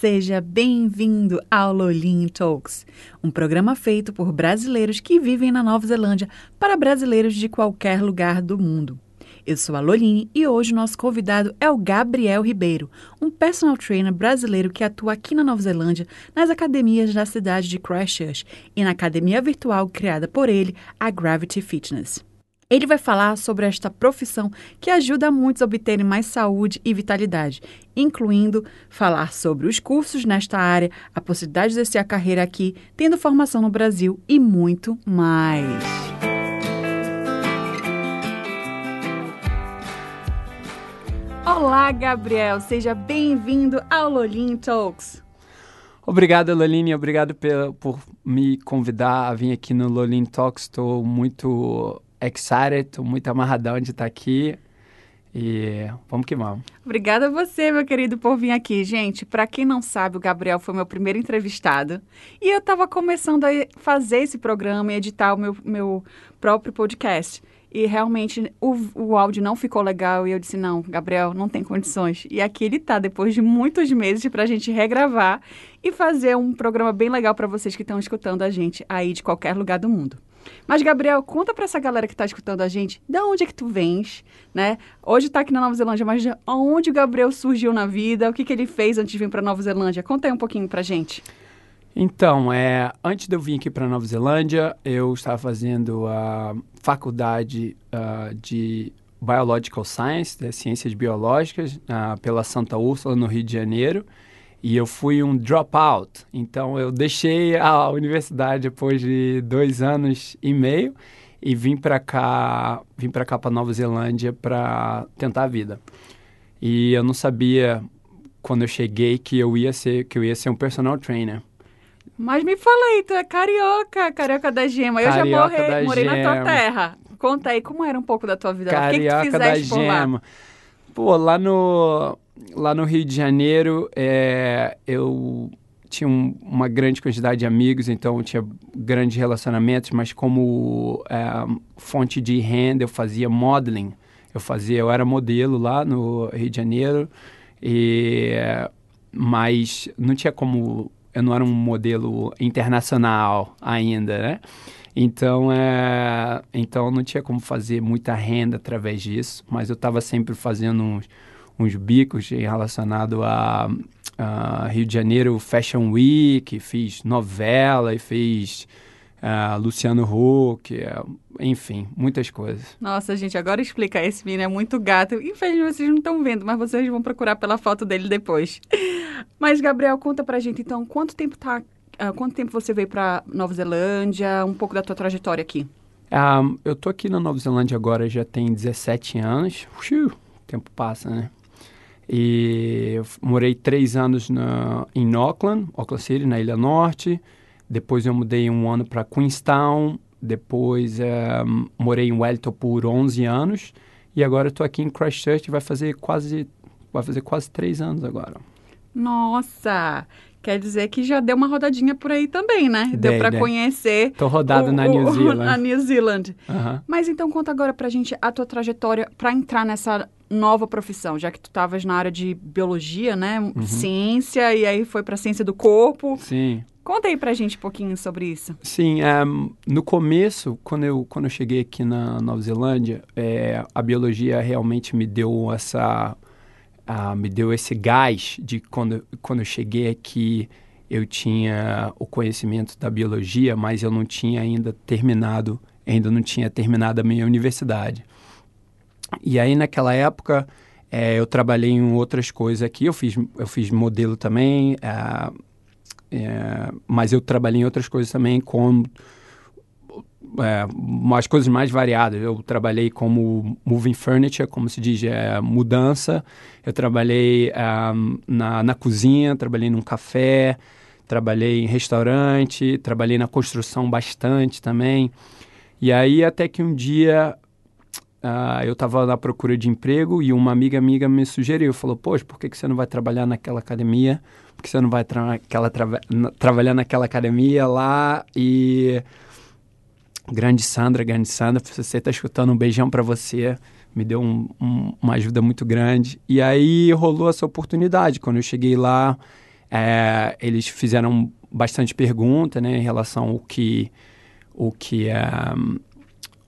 Seja bem-vindo ao Lolinho Talks, um programa feito por brasileiros que vivem na Nova Zelândia para brasileiros de qualquer lugar do mundo. Eu sou a Loline e hoje nosso convidado é o Gabriel Ribeiro, um personal trainer brasileiro que atua aqui na Nova Zelândia nas academias da cidade de Christchurch e na academia virtual criada por ele, a Gravity Fitness. Ele vai falar sobre esta profissão que ajuda muitos a obterem mais saúde e vitalidade, incluindo falar sobre os cursos nesta área, a possibilidade de exercer a carreira aqui, tendo formação no Brasil e muito mais. Olá, Gabriel, seja bem-vindo ao Lolinho Talks. Obrigado, Loline, obrigado por me convidar a vir aqui no Loline Talks. Estou muito excited, estou muito amarradão de estar aqui. E vamos que vamos. Obrigada a você, meu querido, por vir aqui. Gente, para quem não sabe, o Gabriel foi meu primeiro entrevistado. E eu estava começando a fazer esse programa e editar o meu, meu próprio podcast. E realmente o, o áudio não ficou legal. E eu disse: não, Gabriel, não tem condições. E aqui ele está, depois de muitos meses, para a gente regravar e fazer um programa bem legal para vocês que estão escutando a gente aí de qualquer lugar do mundo. Mas, Gabriel, conta para essa galera que está escutando a gente, de onde é que tu vens, né? Hoje está aqui na Nova Zelândia, mas de onde o Gabriel surgiu na vida? O que, que ele fez antes de vir para Nova Zelândia? Conta aí um pouquinho para gente. Então, é, antes de eu vir aqui para Nova Zelândia, eu estava fazendo a faculdade uh, de Biological Science, né, Ciências Biológicas, uh, pela Santa Úrsula, no Rio de Janeiro. E eu fui um dropout. Então eu deixei a universidade depois de dois anos e meio e vim para cá, vim para cá para Nova Zelândia para tentar a vida. E eu não sabia quando eu cheguei que eu ia ser que eu ia ser um personal trainer. Mas me fala aí, tu é carioca, carioca da gema. Eu carioca já morei, morei na tua terra. Conta aí como era um pouco da tua vida. Carioca o que, que tu da gema. Pô, lá no lá no Rio de Janeiro, é, eu tinha um, uma grande quantidade de amigos, então tinha grandes relacionamentos, mas como é, fonte de renda eu fazia modeling. Eu fazia, eu era modelo lá no Rio de Janeiro, e, mas não tinha como, eu não era um modelo internacional ainda, né? Então, é, então não tinha como fazer muita renda através disso, mas eu estava sempre fazendo uns uns bicos relacionado a, a, Rio de Janeiro Fashion Week, fiz novela e fiz uh, Luciano Huck, uh, enfim, muitas coisas. Nossa, gente, agora explica. Esse menino é muito gato. Infelizmente vocês não estão vendo, mas vocês vão procurar pela foto dele depois. Mas, Gabriel, conta pra gente então, quanto tempo tá. Uh, quanto tempo você veio para Nova Zelândia? Um pouco da tua trajetória aqui. Um, eu tô aqui na Nova Zelândia agora já tem 17 anos. Ui, o tempo passa, né? E morei três anos na, em Auckland, Auckland City, na Ilha Norte. Depois eu mudei um ano para Queenstown. Depois é, morei em Wellington por 11 anos. E agora estou aqui em Christchurch, vai fazer quase vai fazer quase três anos agora. Nossa! Quer dizer que já deu uma rodadinha por aí também, né? Deu para conhecer. Tô rodado o, na New Zealand. na New Zealand. Uhum. Mas então conta agora pra gente a tua trajetória para entrar nessa nova profissão, já que tu estavas na área de biologia, né? Uhum. Ciência, e aí foi para ciência do corpo. Sim. Conta aí pra gente um pouquinho sobre isso. Sim, um, ehm, no começo, quando eu, quando eu cheguei aqui na Nova Zelândia, é, a biologia realmente me deu essa... Uh, me deu esse gás de quando, quando eu cheguei aqui, eu tinha o conhecimento da biologia, mas eu não tinha ainda terminado, ainda não tinha terminado a minha universidade. E aí, naquela época, é, eu trabalhei em outras coisas aqui. Eu fiz, eu fiz modelo também, é, é, mas eu trabalhei em outras coisas também, como é, umas coisas mais variadas. Eu trabalhei como moving furniture, como se diz, é, mudança. Eu trabalhei um, na, na cozinha, trabalhei num café, trabalhei em restaurante, trabalhei na construção bastante também. E aí até que um dia uh, eu estava na procura de emprego e uma amiga amiga me sugeriu, falou, poxa, por que, que você não vai trabalhar naquela academia? Por que você não vai tra naquela tra trabalhar naquela academia lá e... Grande Sandra, grande Sandra, se você está escutando, um beijão para você. Me deu um, um, uma ajuda muito grande. E aí rolou essa oportunidade. Quando eu cheguei lá, é, eles fizeram bastante pergunta né, em relação ao que, o que, é,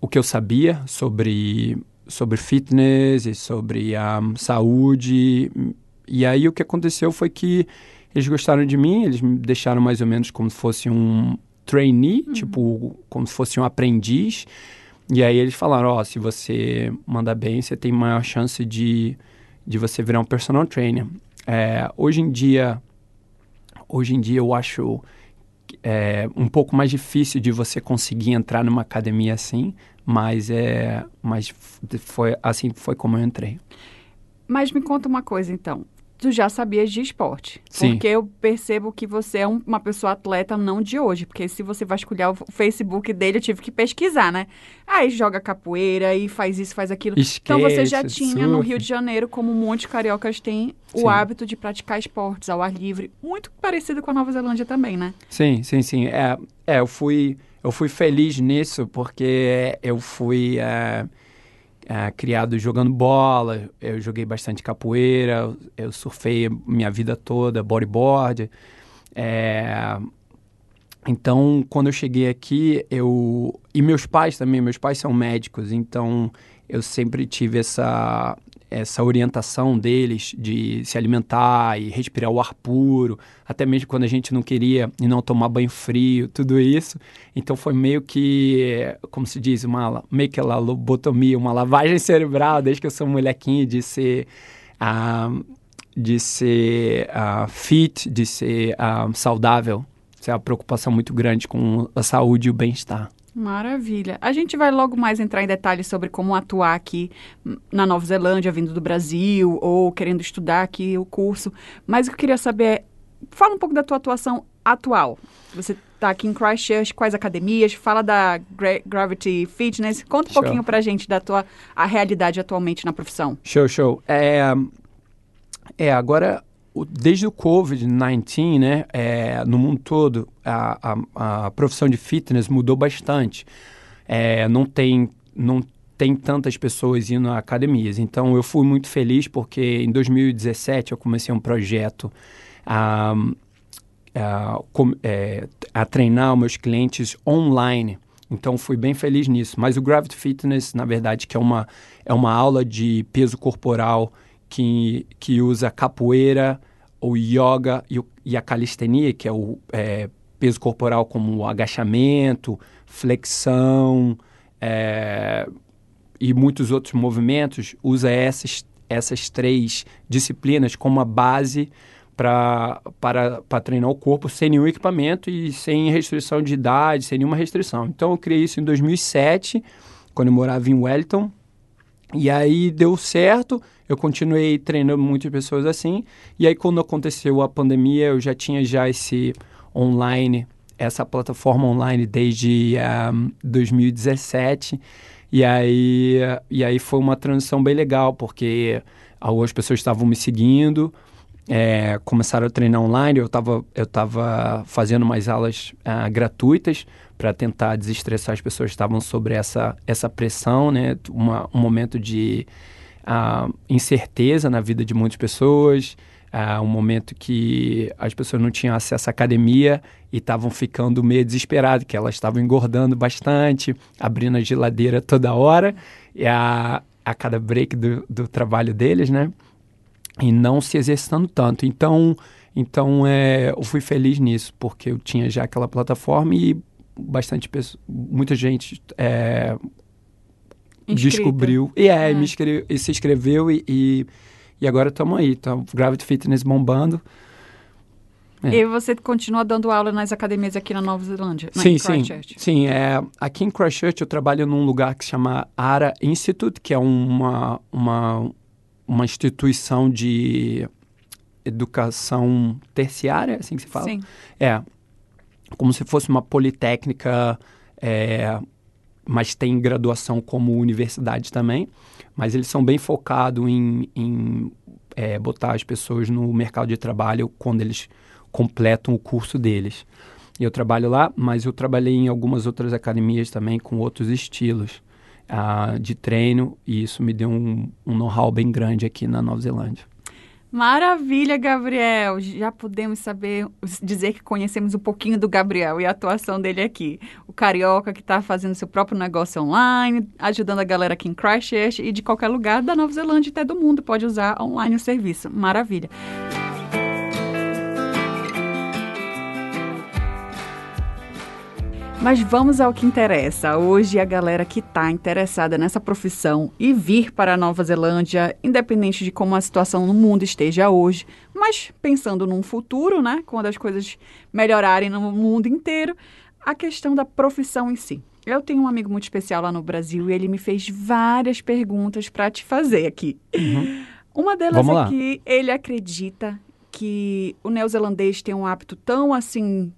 o que eu sabia sobre, sobre fitness e sobre um, saúde. E aí o que aconteceu foi que eles gostaram de mim, eles me deixaram mais ou menos como se fosse um trainee, uhum. tipo, como se fosse um aprendiz. E aí eles falaram, ó, oh, se você mandar bem, você tem maior chance de, de você virar um personal trainer. É, hoje em dia, hoje em dia eu acho é, um pouco mais difícil de você conseguir entrar numa academia assim, mas é, mas foi assim foi como eu entrei. Mas me conta uma coisa então tu já sabias de esporte. Sim. Porque eu percebo que você é um, uma pessoa atleta não de hoje. Porque se você vasculhar o Facebook dele, eu tive que pesquisar, né? Aí joga capoeira e faz isso, faz aquilo. Esquece, então você já tinha surf. no Rio de Janeiro, como um monte de cariocas tem, o sim. hábito de praticar esportes ao ar livre. Muito parecido com a Nova Zelândia também, né? Sim, sim, sim. É, é eu fui. Eu fui feliz nisso porque eu fui. É é, criado jogando bola, eu joguei bastante capoeira, eu surfei minha vida toda, bodyboard. É, então, quando eu cheguei aqui, eu. E meus pais também, meus pais são médicos, então eu sempre tive essa, essa orientação deles de se alimentar e respirar o ar puro, até mesmo quando a gente não queria e não tomar banho frio, tudo isso. Então foi meio que, como se diz, uma meio que lobotomia, uma lavagem cerebral, desde que eu sou molequinho, de ser. Uh, de ser uh, fit, de ser uh, saudável. Isso é uma preocupação muito grande com a saúde e o bem-estar. Maravilha. A gente vai logo mais entrar em detalhes sobre como atuar aqui na Nova Zelândia, vindo do Brasil, ou querendo estudar aqui o curso. Mas o que eu queria saber é, fala um pouco da tua atuação atual. Você está aqui em Christchurch, quais academias? Fala da Gra Gravity Fitness. Conta um show. pouquinho pra gente da tua a realidade atualmente na profissão. Show, show. É, é agora desde o Covid-19, né, é, no mundo todo, a, a, a, profissão de fitness mudou bastante. É, não tem não tem tantas pessoas indo a academias. Então, eu fui muito feliz porque em 2017 eu comecei um projeto a, a, é, a treinar meus clientes online. Então, fui bem feliz nisso. Mas o Gravity Fitness, na verdade, que é uma, é uma aula de peso corporal que, que usa capoeira, o yoga e, o, e a calistenia, que é o é, peso corporal como agachamento, flexão é, e muitos outros movimentos, usa essas, essas três disciplinas como a base para treinar o corpo sem nenhum equipamento e sem restrição de idade, sem nenhuma restrição. Então eu criei isso em 2007, quando eu morava em Wellington, e aí deu certo eu continuei treinando muitas pessoas assim. E aí, quando aconteceu a pandemia, eu já tinha já esse online, essa plataforma online desde um, 2017. E aí, e aí foi uma transição bem legal, porque algumas pessoas estavam me seguindo, é, começaram a treinar online. Eu estava eu tava fazendo mais aulas uh, gratuitas para tentar desestressar as pessoas que estavam sobre essa, essa pressão, né? Uma, um momento de uh, incerteza na vida de muitas pessoas, uh, um momento que as pessoas não tinham acesso à academia e estavam ficando meio desesperadas, que elas estavam engordando bastante, abrindo a geladeira toda hora, e a, a cada break do, do trabalho deles, né? E não se exercitando tanto. Então, então é, eu fui feliz nisso, porque eu tinha já aquela plataforma e bastante pessoa, muita gente é, descobriu. E é, é. Me e se inscreveu e, e, e agora estamos aí. Tá, Gravity Fitness bombando. É. E você continua dando aula nas academias aqui na Nova Zelândia? sim, sim. Sim, é, aqui em Christchurch eu trabalho num lugar que se chama ARA Institute, que é uma, uma, uma instituição de educação terciária, assim que se fala? Sim. É, como se fosse uma politécnica, é, mas tem graduação como universidade também. Mas eles são bem focados em, em é, botar as pessoas no mercado de trabalho quando eles completam o curso deles. Eu trabalho lá, mas eu trabalhei em algumas outras academias também com outros estilos uh, de treino e isso me deu um, um know-how bem grande aqui na Nova Zelândia. Maravilha, Gabriel! Já podemos saber, dizer que conhecemos um pouquinho do Gabriel e a atuação dele aqui. O carioca que está fazendo seu próprio negócio online, ajudando a galera aqui em Christchurch e de qualquer lugar da Nova Zelândia até do mundo pode usar online o serviço. Maravilha! Mas vamos ao que interessa. Hoje a galera que está interessada nessa profissão e vir para a Nova Zelândia, independente de como a situação no mundo esteja hoje, mas pensando num futuro, né, quando as coisas melhorarem no mundo inteiro, a questão da profissão em si. Eu tenho um amigo muito especial lá no Brasil e ele me fez várias perguntas para te fazer aqui. Uhum. Uma delas é que ele acredita que o neozelandês tem um hábito tão assim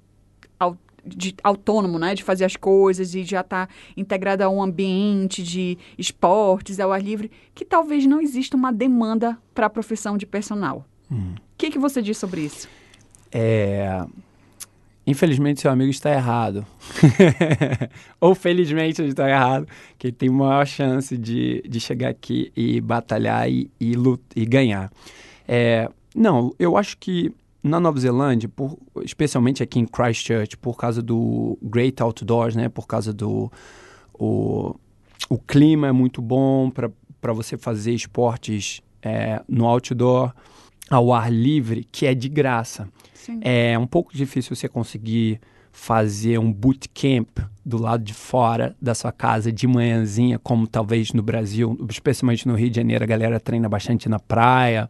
de autônomo, né, de fazer as coisas e já estar tá integrado a um ambiente de esportes, ao ar livre, que talvez não exista uma demanda para a profissão de personal. O hum. que, que você diz sobre isso? É... Infelizmente, seu amigo está errado. Ou felizmente ele está errado, que ele tem maior chance de, de chegar aqui e batalhar e, e, e ganhar. É, não, eu acho que na Nova Zelândia, por, especialmente aqui em Christchurch, por causa do Great Outdoors, né? Por causa do o, o clima é muito bom para você fazer esportes é, no outdoor, ao ar livre, que é de graça. Sim. É um pouco difícil você conseguir fazer um bootcamp do lado de fora da sua casa de manhãzinha, como talvez no Brasil, especialmente no Rio de Janeiro, a galera treina bastante na praia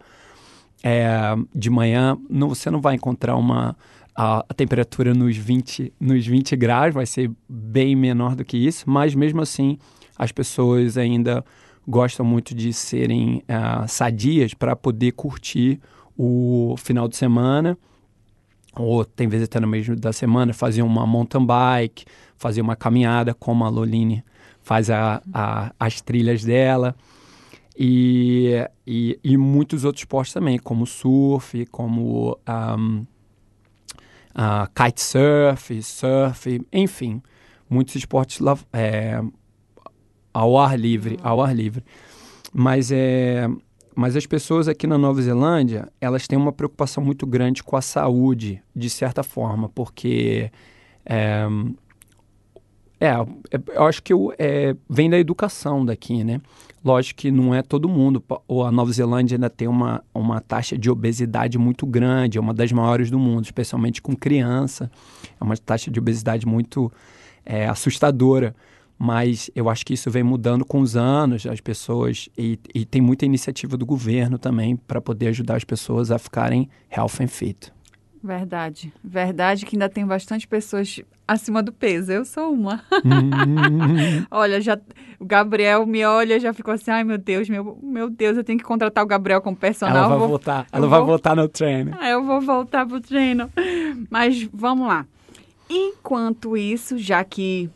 é, de manhã, não, você não vai encontrar uma a, a, temperatura nos 20, nos 20 graus, vai ser bem menor do que isso, mas mesmo assim as pessoas ainda gostam muito de serem uh, sadias para poder curtir o final de semana, ou tem vezes até no meio da semana, fazer uma mountain bike, fazer uma caminhada, como a Loline faz a, a, as trilhas dela. E, e, e, muitos outros esportes também, como surf, como um, uh, kitesurf, surf, enfim, muitos esportes lá, é, ao ar livre, ao ar livre. Mas, é, mas as pessoas aqui na Nova Zelândia, elas têm uma preocupação muito grande com a saúde, de certa forma, porque é, é, eu acho que é, vem da educação daqui, né? Lógico que não é todo mundo. Ou a Nova Zelândia ainda tem uma, uma taxa de obesidade muito grande, é uma das maiores do mundo, especialmente com criança. É uma taxa de obesidade muito é, assustadora. Mas eu acho que isso vem mudando com os anos, as pessoas. E, e tem muita iniciativa do governo também para poder ajudar as pessoas a ficarem health and fit. Verdade. Verdade que ainda tem bastante pessoas acima do peso. Eu sou uma. Hum. olha, já o Gabriel me olha já ficou assim, ai meu Deus, meu, meu Deus, eu tenho que contratar o Gabriel como personal. Ela vai vou, voltar, ela vai voltar no treino. Ah, eu vou voltar pro treino. Mas vamos lá. Enquanto isso, já que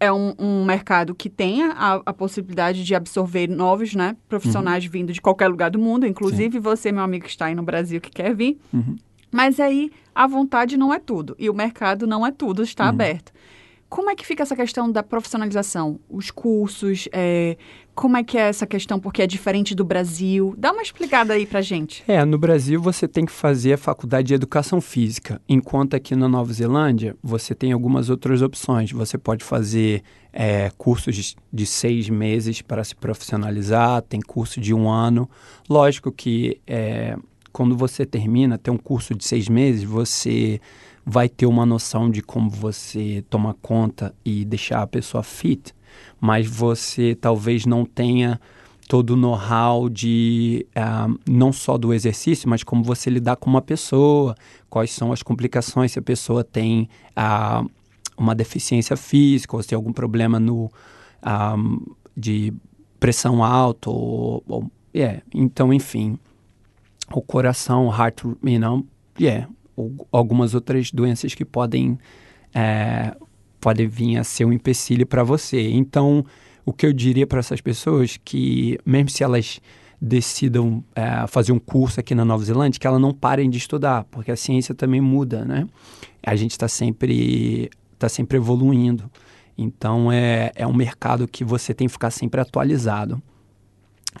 é um, um mercado que tem a, a, possibilidade de absorver novos né, profissionais uhum. vindo de qualquer lugar do mundo, inclusive Sim. você, meu amigo que está aí no Brasil, que quer vir. Uhum. Mas aí a vontade não é tudo e o mercado não é tudo, está uhum. aberto. Como é que fica essa questão da profissionalização? Os cursos, é, como é que é essa questão? Porque é diferente do Brasil. Dá uma explicada aí pra gente. É, no Brasil você tem que fazer a faculdade de educação física, enquanto aqui na Nova Zelândia você tem algumas outras opções. Você pode fazer é, cursos de, de, seis meses para se profissionalizar, tem curso de um ano. Lógico que é, quando você termina, tem um curso de seis meses, você vai ter uma noção de como você toma conta e deixar a pessoa fit, mas você talvez não tenha todo o know-how de uh, não só do exercício, mas como você lidar com uma pessoa, quais são as complicações se a pessoa tem uh, uma deficiência física ou se tem algum problema no, um, de pressão alta ou, ou yeah. então enfim o coração heart you know yeah ou algumas outras doenças que podem é, podem vir a ser um empecilho para você então o que eu diria para essas pessoas que mesmo se elas decidam é, fazer um curso aqui na Nova Zelândia que elas não parem de estudar porque a ciência também muda né a gente está sempre está sempre evoluindo então é, é um mercado que você tem que ficar sempre atualizado.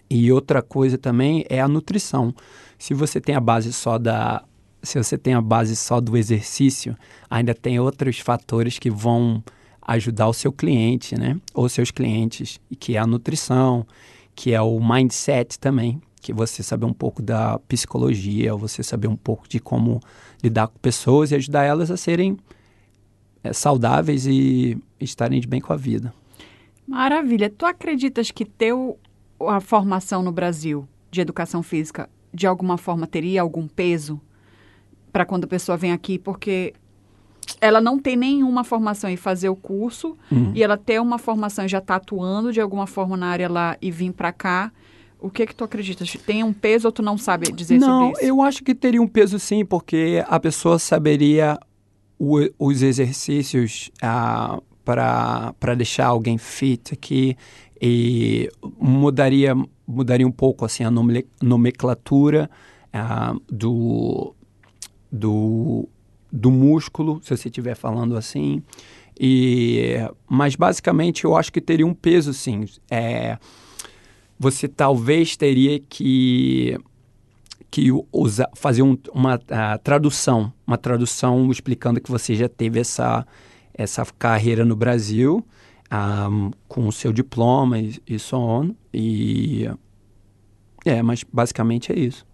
E outra coisa também é a nutrição. Se você tem a base só da se você tem a base só do exercício, ainda tem outros fatores que vão ajudar o seu cliente, né? Ou seus clientes, que é a nutrição, que é o mindset também, que você saber um pouco da psicologia, você saber um pouco de como lidar com pessoas e ajudar elas a serem é, saudáveis e estarem de bem com a vida. Maravilha. Tu acreditas que teu a formação no Brasil de educação física de alguma forma teria algum peso para quando a pessoa vem aqui, porque ela não tem nenhuma formação em fazer o curso uhum. e ela tem uma formação e já está atuando de alguma forma na área lá e vir para cá. O que que tu acreditas? Tem um peso ou tu não sabe dizer não, sobre isso? Não, eu acho que teria um peso sim, porque a pessoa saberia o, os exercícios ah, para deixar alguém fit aqui e mudaria mudaria um pouco assim a nomenclatura ah, do, do do músculo se você estiver falando assim. E mas basicamente eu acho que teria um peso sim. É, você talvez teria que que usa, fazer um, uma uh, tradução, uma tradução explicando que você já teve essa, essa carreira no Brasil um, com o seu diploma e, e so on. E é, mas basicamente é isso.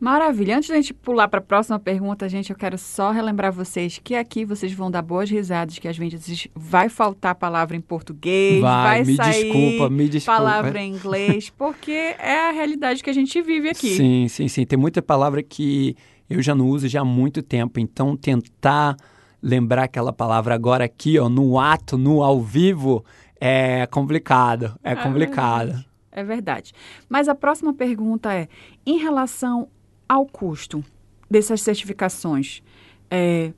Maravilha. Antes da gente pular para a próxima pergunta, gente, eu quero só relembrar vocês que aqui vocês vão dar boas risadas, que às vezes vai faltar palavra em português, vai, vai me sair desculpa, me desculpa. palavra em inglês, porque é a realidade que a gente vive aqui. Sim, sim, sim. Tem muita palavra que eu já não uso já há muito tempo, então tentar lembrar aquela palavra agora aqui, ó, no ato, no ao vivo, é complicado, é, é complicado. Verdade. É verdade. Mas a próxima pergunta é: em relação ao custo dessas certificações? É,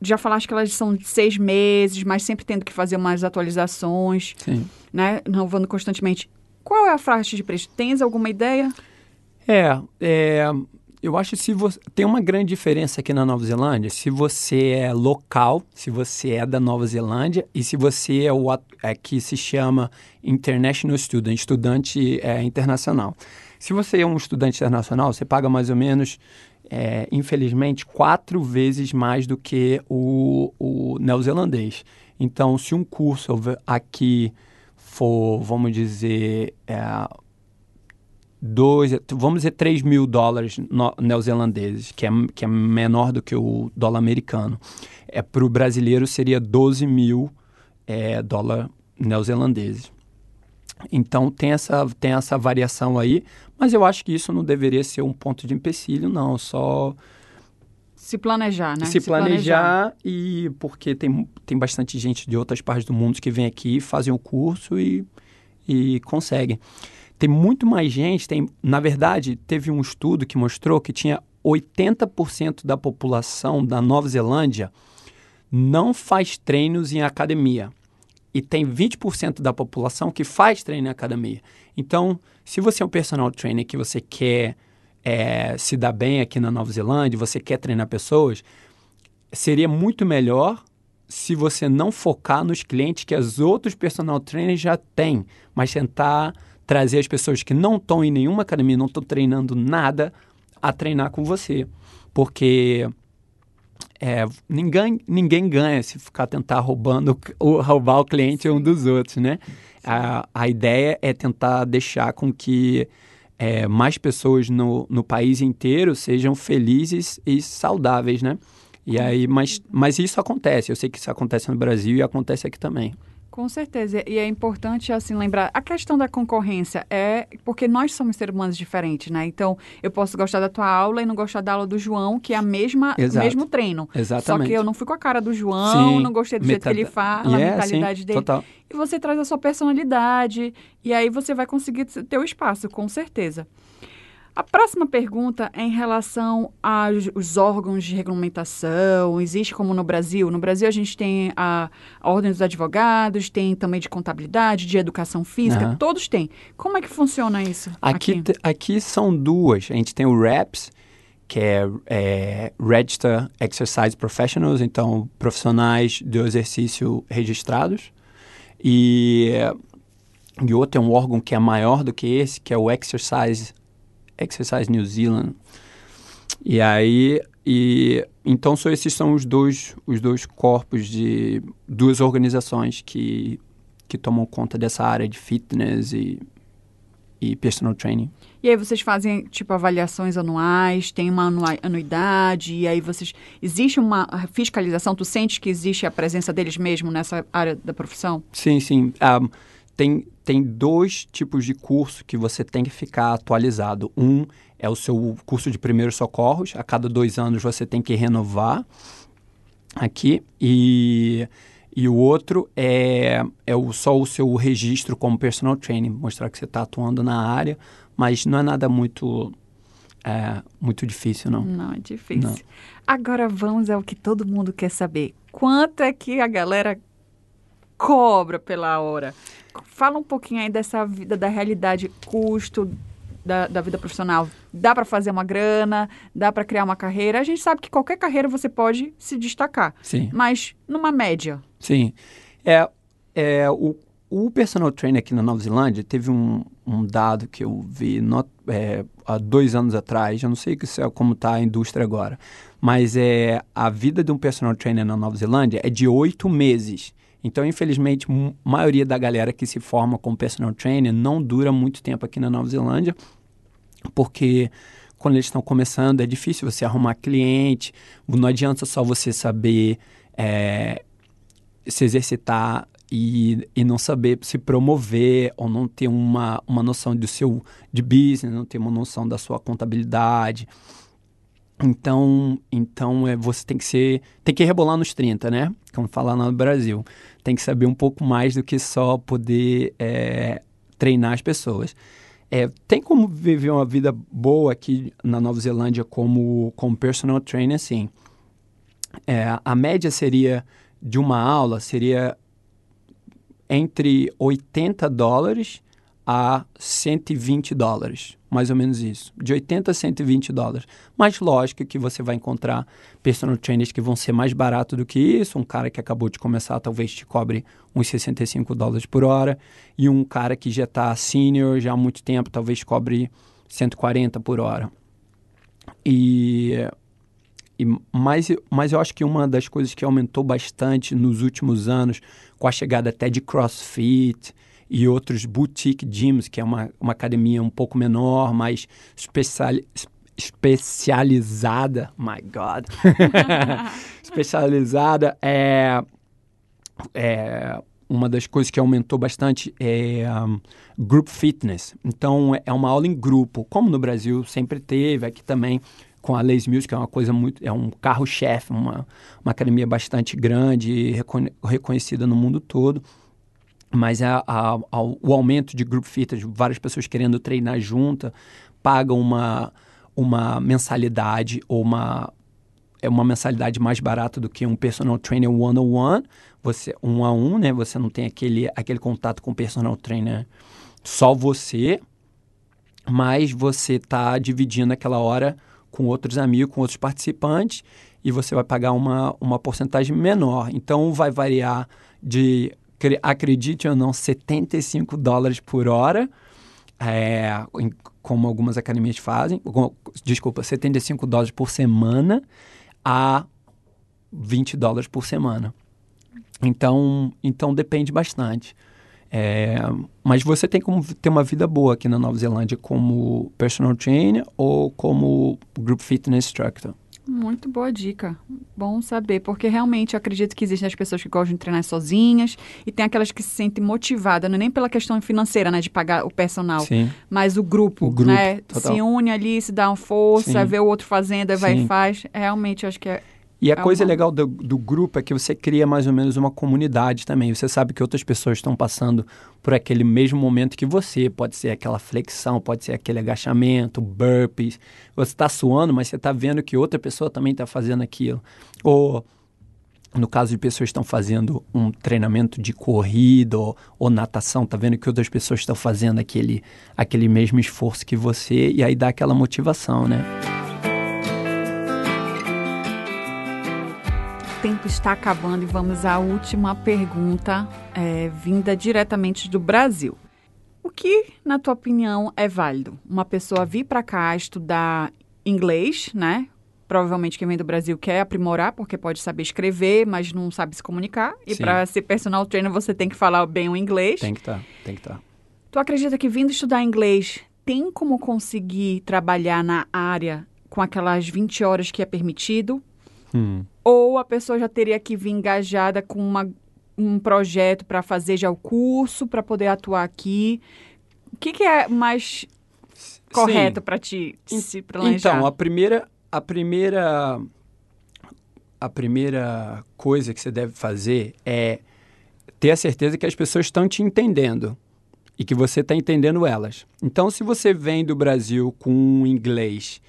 já falaste que elas são de seis meses, mas sempre tendo que fazer mais atualizações, Sim. né? Renovando constantemente. Qual é a faixa de preço? Tens alguma ideia? É, é eu acho que se você tem uma grande diferença aqui na Nova Zelândia, se você é local, se você é da Nova Zelândia e se você é o é, que se chama International Student, estudante é, internacional. Se você é um estudante internacional, você paga mais ou menos, é, infelizmente, quatro vezes mais do que o, o neozelandês. Então, se um curso aqui for, vamos dizer, é, dois, vamos dizer 3 mil dólares no, neozelandeses, que é, que é menor do que o dólar americano. É, Para o brasileiro seria 12 mil é, dólar neozelandeses. Então tem essa, tem essa variação aí, mas eu acho que isso não deveria ser um ponto de empecilho, não. Só se planejar, né? Se, se planejar, planejar, e porque tem, tem bastante gente de outras partes do mundo que vem aqui, fazem o curso e, e conseguem. Tem muito mais gente, tem, na verdade, teve um estudo que mostrou que tinha 80% da população da Nova Zelândia não faz treinos em academia e tem 20% da população que faz treino em academia. Então, se você é um personal trainer que você quer é, se dar bem aqui na Nova Zelândia, você quer treinar pessoas, seria muito melhor se você não focar nos clientes que os outros personal trainers já têm, mas tentar trazer as pessoas que não estão em nenhuma academia, não estão treinando nada, a treinar com você. Porque é, ninguém, ninguém ganha se ficar tentar roubando ou roubar o cliente um dos outros, né? A, a ideia é tentar deixar com que é, mais pessoas no, no país inteiro sejam felizes e saudáveis, né? E aí, mas, mas isso acontece. Eu sei que isso acontece no Brasil e acontece aqui também. Com certeza. E é importante, assim, lembrar. A questão da concorrência é porque nós somos seres humanos diferentes, né? Então, eu posso gostar da tua aula e não gostar da aula do João, que é a mesma, o mesmo treino. Exatamente. Só que eu não fui com a cara do João, sim. não gostei do jeito que ele fala, yeah, a mentalidade sim, dele. Total. E você traz a sua personalidade. E aí você vai conseguir ter o espaço, com certeza. A próxima pergunta é em relação aos órgãos de regulamentação. Existe como no Brasil? No Brasil a gente tem a, a Ordem dos Advogados, tem também de contabilidade, de educação física, uhum. todos têm. Como é que funciona isso? Aqui, aqui? aqui são duas. A gente tem o REPS, que é, é Register Exercise Professionals, então profissionais do exercício registrados. E, e outro é um órgão que é maior do que esse, que é o Exercise Exercise New Zealand. E aí, e então só esses são os dois, os dois corpos de duas organizações que, que tomam conta dessa área de fitness e, e personal training. E aí vocês fazem, tipo, avaliações anuais, tem uma anuidade, e aí vocês... Existe uma fiscalização? Tu sente que existe a presença deles mesmo nessa área da profissão? Sim, sim. Um, tem, tem dois tipos de curso que você tem que ficar atualizado. Um é o seu curso de primeiros socorros. A cada dois anos você tem que renovar aqui. E, e o outro é, é o, só o seu registro como personal training, mostrar que você está atuando na área, mas não é nada muito é muito difícil, não. Não, é difícil. Não. Agora vamos ao que todo mundo quer saber. Quanto é que a galera cobra pela hora? Fala um pouquinho aí dessa vida, da realidade, custo da, da vida profissional. Dá para fazer uma grana, dá para criar uma carreira. A gente sabe que qualquer carreira você pode se destacar. Sim. Mas numa média. Sim. É, é, o, o personal trainer aqui na Nova Zelândia teve um, um dado que eu vi not, é, há dois anos atrás. Eu não sei é como está a indústria agora. Mas é, a vida de um personal trainer na Nova Zelândia é de oito meses. Então, infelizmente, a maioria da galera que se forma como personal trainer não dura muito tempo aqui na Nova Zelândia, porque quando eles estão começando é difícil você arrumar cliente, não adianta só você saber é, se exercitar e, e não saber se promover ou não ter uma, uma noção do seu de business, não ter uma noção da sua contabilidade. Então, então é, você tem que ser, tem que rebolar nos 30, né? Como falar no Brasil. Tem que saber um pouco mais do que só poder é, treinar as pessoas. É, tem como viver uma vida boa aqui na Nova Zelândia como, como personal trainer, sim. É, a média seria de uma aula seria entre 80 dólares a 120 dólares, mais ou menos isso, de 80 a 120 dólares. Mas lógico que você vai encontrar personal trainers que vão ser mais barato do que isso, um cara que acabou de começar talvez te cobre uns 65 dólares por hora, e um cara que já está senior já há muito tempo talvez cobre 140 por hora. E, e mas, mas eu acho que uma das coisas que aumentou bastante nos últimos anos, com a chegada até de CrossFit, e outros boutique gyms, que é uma, uma academia um pouco menor, mais especial, especializada. My God! especializada é, é uma das coisas que aumentou bastante é um, group fitness. Então é uma aula em grupo, como no Brasil sempre teve, aqui também com a Lace Music, é uma coisa muito, é um carro-chefe, uma, uma academia bastante grande e reconhecida no mundo todo mas a, a, a, o aumento de group fitness, várias pessoas querendo treinar junta, pagam uma, uma mensalidade ou uma é uma mensalidade mais barata do que um personal trainer one on one, você um a um, né? Você não tem aquele aquele contato com o personal trainer só você, mas você está dividindo aquela hora com outros amigos, com outros participantes e você vai pagar uma, uma porcentagem menor. Então vai variar de acredite ou não, 75 dólares por hora, é, como algumas academias fazem, desculpa, 75 dólares por semana a 20 dólares por semana. Então, então depende bastante. É, mas você tem como ter uma vida boa aqui na Nova Zelândia como personal trainer ou como group fitness instructor. Muito boa dica. Bom saber, porque realmente eu acredito que existem as pessoas que gostam de treinar sozinhas e tem aquelas que se sentem motivadas, não é nem pela questão financeira, né, de pagar o personal, Sim. mas o grupo, O grupo, né, total. se une ali, se dá uma força, Sim. vê o outro fazendo, aí vai Sim. e faz. Realmente, eu acho que é E a É coisa uma- legal do, do grupo é que você cria mais ou menos uma comunidade também. Você sabe que outras pessoas estão passando por aquele mesmo momento que você. Pode ser aquela flexão, pode ser aquele agachamento, burpees. Você está suando, mas você está vendo que outra pessoa também está fazendo aquilo. Ou, no caso de pessoas que estão fazendo um treinamento de corrida ou, ou natação, tá vendo que outras pessoas estão fazendo aquele, aquele mesmo esforço que você. E aí dá aquela motivação, né? Tempo está acabando e vamos à última pergunta, é, vinda diretamente do Brasil. O que, na tua opinião, é válido? Uma pessoa vir para cá estudar inglês, né? Provavelmente quem vem do Brasil quer aprimorar, porque pode saber escrever, mas não sabe se comunicar. E para ser personal trainer, você tem que falar bem o inglês. Tem que estar, tem que estar. Tu acredita que vindo estudar inglês tem como conseguir trabalhar na área com aquelas 20 horas que é permitido? Hum. Ou a pessoa já teria que vir engajada com uma, um projeto para fazer já o curso, para poder atuar aqui? O que, que é mais correto para ti se planejar? Então, a primeira, a primeira, a primeira coisa que você deve fazer é ter a certeza que as pessoas estão te entendendo e que você está entendendo elas. Então, se você vem do Brasil com inglês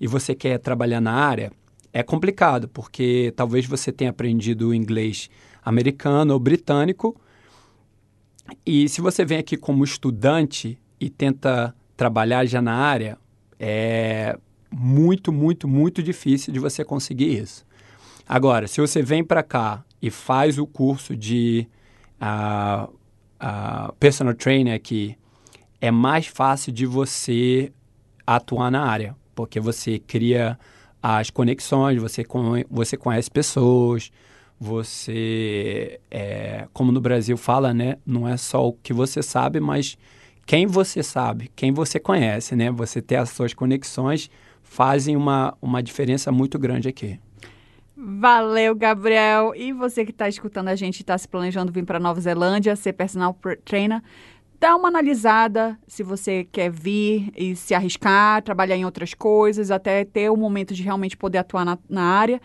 e você quer trabalhar na área, é complicado, porque talvez você tenha aprendido inglês americano ou britânico e se você vem aqui como estudante e tenta trabalhar já na área, é muito, muito, muito difícil de você conseguir isso. Agora, se você vem para cá e faz o curso de ah, ah, personal trainer aqui, é mais fácil de você atuar na área, porque você cria as conexões, você, con- você conhece pessoas, você, é, como no Brasil fala, né, não é só o que você sabe, mas quem você sabe, quem você conhece, né? Você ter as suas conexões fazem uma, uma diferença muito grande aqui. Valeu, Gabriel. E você que está escutando a gente e está se planejando vir para Nova Zelândia, ser personal trainer, dá uma analisada se você quer vir e se arriscar, trabalhar em outras coisas, até ter o momento de realmente poder atuar na, na área.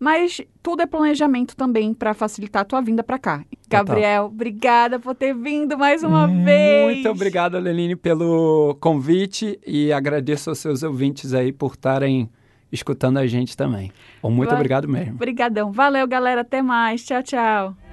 Mas tudo é planejamento também para facilitar a tua vinda para cá. Gabriel, obrigada por ter vindo mais uma vez. Muito obrigado, Leline, pelo convite e agradeço aos seus ouvintes aí por estarem escutando a gente também. Muito Vai. obrigado mesmo. Obrigadão. Valeu, galera. Até mais. Tchau, tchau.